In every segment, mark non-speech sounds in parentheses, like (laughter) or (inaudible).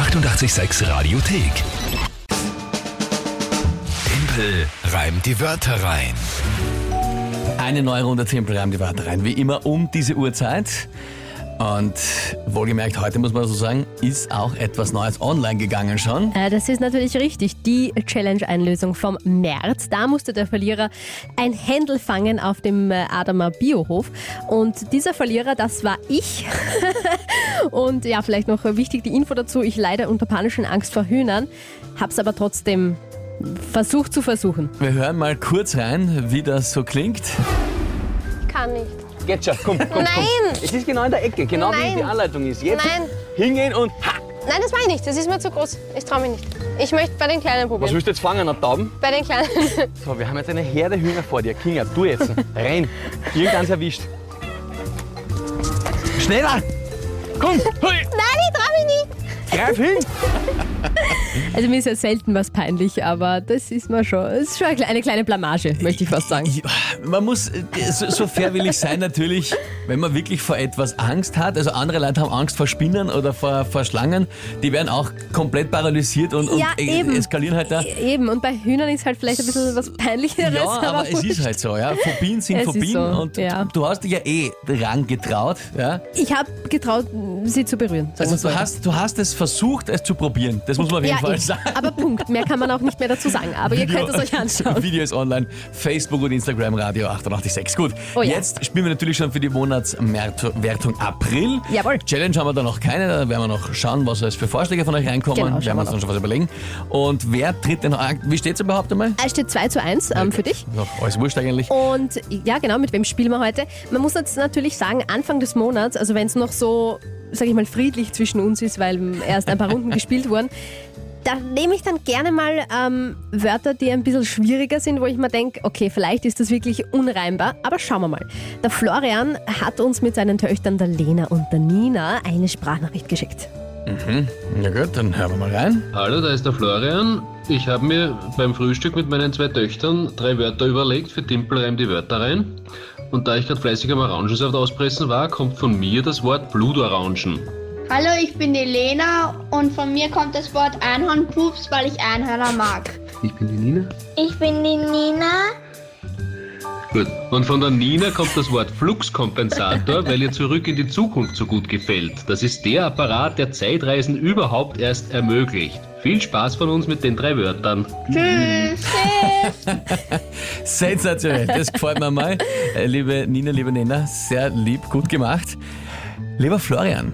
886 Radiothek. Tempel reimt die Wörter rein. Eine neue Runde Tempel reimt die Wörter rein. Wie immer um diese Uhrzeit. Und wohlgemerkt, heute muss man so sagen, ist auch etwas Neues online gegangen schon. Äh, Das ist natürlich richtig. Die Challenge-Einlösung vom März. Da musste der Verlierer ein Händel fangen auf dem äh, Adamer Biohof. Und dieser Verlierer, das war ich. (laughs) Und ja, vielleicht noch wichtig die Info dazu. Ich leide unter panischen Angst vor Hühnern, hab's aber trotzdem versucht zu versuchen. Wir hören mal kurz rein, wie das so klingt. Kann nicht. Geht schon, komm, komm, Nein. Es ist genau in der Ecke, genau Nein. wie die Anleitung ist. Jetzt Nein. hingehen und ha! Nein, das mache ich nicht. Das ist mir zu groß. Ich traue mich nicht. Ich möchte bei den Kleinen Was probieren. willst du jetzt fangen, an Tauben? Bei den Kleinen. So, wir haben jetzt eine Herde Hühner vor dir. Kinga, du jetzt. Renn. Irgendeins erwischt. Schneller! Komm! Hui. Nein, Greif hin! Also mir ist ja selten was peinlich, aber das ist mir schon, ist schon eine kleine- eine kleine Blamage, möchte ich fast sagen. Man muss so, so fair will ich sein natürlich, wenn man wirklich vor etwas Angst hat. Also andere Leute haben Angst vor Spinnen oder vor, vor Schlangen. Die werden auch komplett paralysiert und, Ja, eben. eskalieren halt da. Eben, und bei Hühnern ist halt vielleicht ein bisschen was Peinlicheres. Ja, aber es ist halt so, ja. Phobien sind Es Phobien so, und ja. du hast dich ja eh rangetraut, ja. Ich habe getraut, sie zu berühren. Also du hast, du hast es versucht, es zu probieren. Das muss man auf jeden ja, Fall eh. sagen. Aber Punkt. Mehr kann man auch nicht mehr dazu sagen. Aber ihr könnt es euch anschauen. (laughs) Video ist online, Facebook und Instagram Radio 886. Gut, Oh ja. jetzt spielen wir natürlich schon für die Monatswertung April. Jawohl. Challenge haben wir da noch keine, da werden wir noch schauen, was es für Vorschläge von euch reinkommen. Genau, werden wir wir uns dann schon was überlegen. Und wer tritt denn an? Wie steht es überhaupt einmal? Es steht 2 zu 1 ähm, für dich. Ja, alles wurscht eigentlich. Und ja, genau, mit wem spielen wir heute? Man muss jetzt natürlich sagen, Anfang des Monats, also wenn es noch so, sag ich mal, friedlich zwischen uns ist, weil erst ein paar Runden (laughs) gespielt wurden, da nehme ich dann gerne mal ähm, Wörter, die ein bisschen schwieriger sind, wo ich mir denke, okay, vielleicht ist das wirklich unreimbar, aber schauen wir mal. Der Florian hat uns mit seinen Töchtern, der Lena und der Nina, eine Sprachnachricht geschickt. Na gut, dann hören wir mal rein. Hallo, da ist der Florian. Ich habe mir beim Frühstück mit meinen zwei Töchtern drei Wörter überlegt für Timpelreim die Wörter rein. Und da ich gerade fleißig am Orangensaft auspressen war, kommt von mir das Wort Blutorangen. Hallo, ich bin die Lena und von mir kommt das Wort Einhornpups, weil ich Einhörner mag. Ich bin die Nina. Ich bin die Nina. Gut. Und von der Nina kommt das Wort Fluxkompensator, (laughs) weil ihr zurück in die Zukunft so gut gefällt. Das ist der Apparat, der Zeitreisen überhaupt erst ermöglicht. Viel Spaß von uns mit den drei Wörtern. Tschüss. (laughs) Sensationell, das gefällt mir mal. Äh, Liebe Nina, liebe Nena, sehr lieb, gut gemacht. Lieber Florian,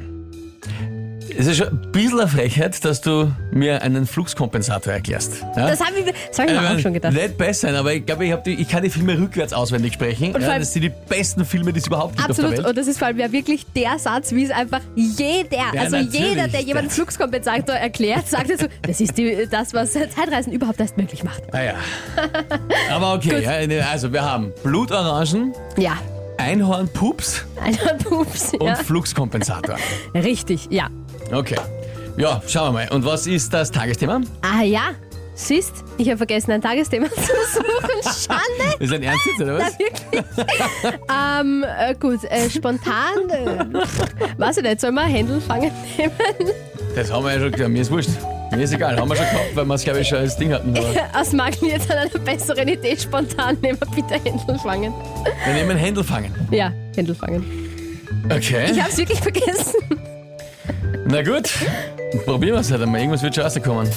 es ist schon ein bisschen eine Frechheit, dass du mir einen Fluxkompensator erklärst. Ja? Das habe ich, das hab ich mir auch schon gedacht. Nicht besser, aber ich glaube, ich, die, ich kann die Filme rückwärts auswendig sprechen. Und Ja, das sind die besten Filme, die es überhaupt gibt auf Absolut, der Welt. und das ist vor allem ja wirklich der Satz, wie es einfach jeder, Ja, also jeder, der jemanden Fluxkompensator erklärt, sagt dazu, das ist die, das, was Zeitreisen überhaupt erst möglich macht. Ah ja. Aber okay, (laughs) also wir haben Blutorangen, Ja, Einhornpups ein Pups. und Ja. Fluxkompensator. Richtig, ja. Okay. Ja, schauen wir mal. Und was ist das Tagesthema? Ah ja, siehst, ich habe vergessen, ein Tagesthema (laughs) zu suchen. Schande. Ist ein Ernst jetzt, oder Na, was? (laughs) wirklich. ähm, äh, gut, äh, spontan, äh, weiß ich nicht, soll man Händel fangen nehmen? Das haben wir ja schon gesagt. Mir ist wurscht. Mir ist egal. Haben wir schon gehabt, weil wir es, glaube ich, schon als Ding hatten. Aber (laughs) Aus Mangel jetzt an einer besseren Idee, spontan nehmen wir bitte Händel fangen. wir nehmen Händel fangen. Ja, Händel fangen. Okay. Ich habe es wirklich vergessen. Na gut. Probieren wir es halt einmal. Irgendwas wird schon rauskommen.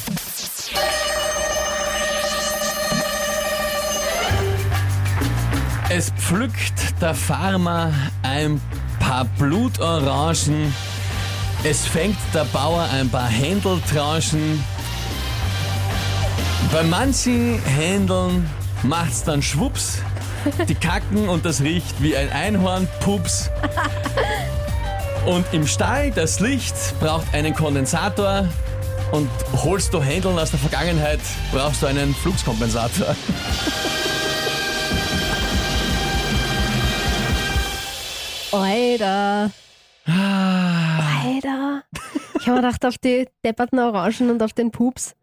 Es pflückt der Farmer ein paar Blutorangen. Es fängt der Bauer ein paar Händeltranchen. Bei manchen Händeln macht's dann schwupps. Die kacken und das riecht wie ein Einhornpups. Und im Stall, das Licht braucht einen Kondensator. Und holst du Händeln aus der Vergangenheit, brauchst du einen Fluxkompensator. Alter. Alter. Ich habe mir gedacht, auf die depperten Orangen und auf den Pups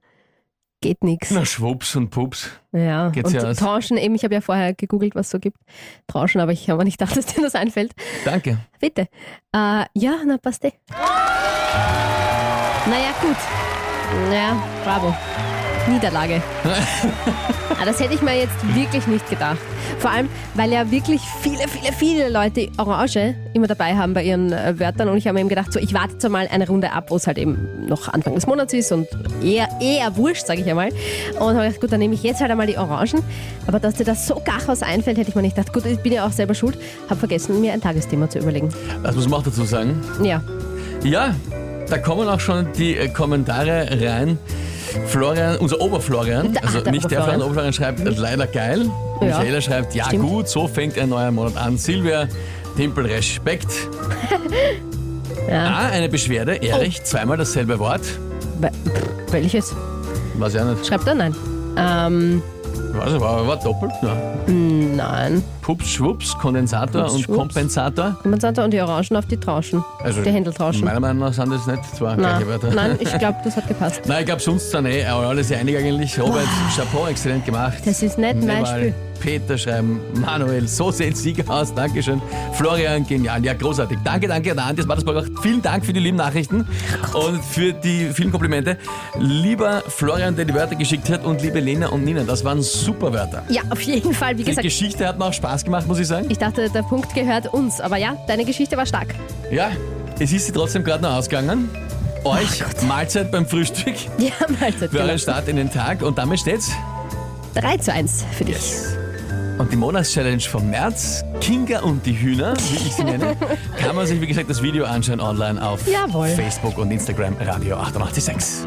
geht nichts. Na, Schwupps und Pups. Ja, geht's und ja. Tranchen eben, ich habe ja vorher gegoogelt, was es so gibt. Tranchen, aber ich habe mir nicht gedacht, (laughs) dass dir das einfällt. Danke. Bitte. Äh, ja, na passt eh. Naja, gut. Naja, bravo. Niederlage. (laughs) ah, das hätte ich mir jetzt wirklich nicht gedacht. Vor allem, weil ja wirklich viele, viele, viele Leute Orange immer dabei haben bei ihren äh, Wörtern. Und ich habe mir eben gedacht, so, ich warte jetzt mal eine Runde ab, wo es halt eben noch Anfang des Monats ist und eher, eher wurscht, sage ich einmal. Und habe gedacht, gut, dann nehme ich jetzt halt einmal die Orangen. Aber dass dir das so gar was einfällt, hätte ich mir nicht gedacht. Gut, ich bin ja auch selber schuld. Habe vergessen, mir ein Tagesthema zu überlegen. Das muss man auch dazu sagen. Ja. Ja, da kommen auch schon die äh, Kommentare rein. Florian, unser Oberflorian, also der nicht der Florian, Oberflorian. Oberflorian schreibt äh, leider geil. Ja. Michaela schreibt, ja Stimmt. gut, so fängt ein neuer Monat an. Silvia, Timpel, Respekt. (laughs) Ja. Ah, eine Beschwerde, Erich, zweimal dasselbe Wort. Wel- pff, Welches? Weiß ich auch nicht. Schreibt er? Nein. Ähm, Was, war, war doppelt? Ja. nein. Pups, Schwups, Kondensator Pups, und Schwups. Kompensator. Kompensator und die Orangen auf die Trauschen. Also, die Händeltrauschen. Meiner Meinung nach sind das nicht zwei Nein, gleiche Wörter. nein, ich (laughs) glaube, das hat gepasst. Nein, ich glaube, sonst sind eh alles einig eigentlich. Robert, Chapeau, exzellent gemacht. Das ist nicht mein Spiel. Peter schreiben, Manuel, so sehen Sieger aus, Dankeschön. Florian, genial, ja, großartig. Danke, danke, an das war das Podcast. Vielen Dank für die lieben Nachrichten und für die vielen Komplimente. Lieber Florian, der die Wörter geschickt hat und liebe Lena und Nina, das waren super Wörter. Ja, auf jeden Fall. Wie Die gesagt, Geschichte hat mir auch Spaß gemacht, muss ich sagen. ich dachte, der Punkt gehört uns. Aber ja, deine Geschichte war stark. Ja, es ist sie trotzdem gerade noch ausgegangen. Euch Mahlzeit beim Frühstück (laughs) Ja, Mahlzeit. für euren Genau. Start in den Tag und damit steht's 3 zu 1 für dich. Und die Monatschallenge vom März, Kinga und die Hühner, wie ich sie nenne, kann man sich, wie gesagt, das Video anschauen online auf Jawohl. Facebook und Instagram Radio 886.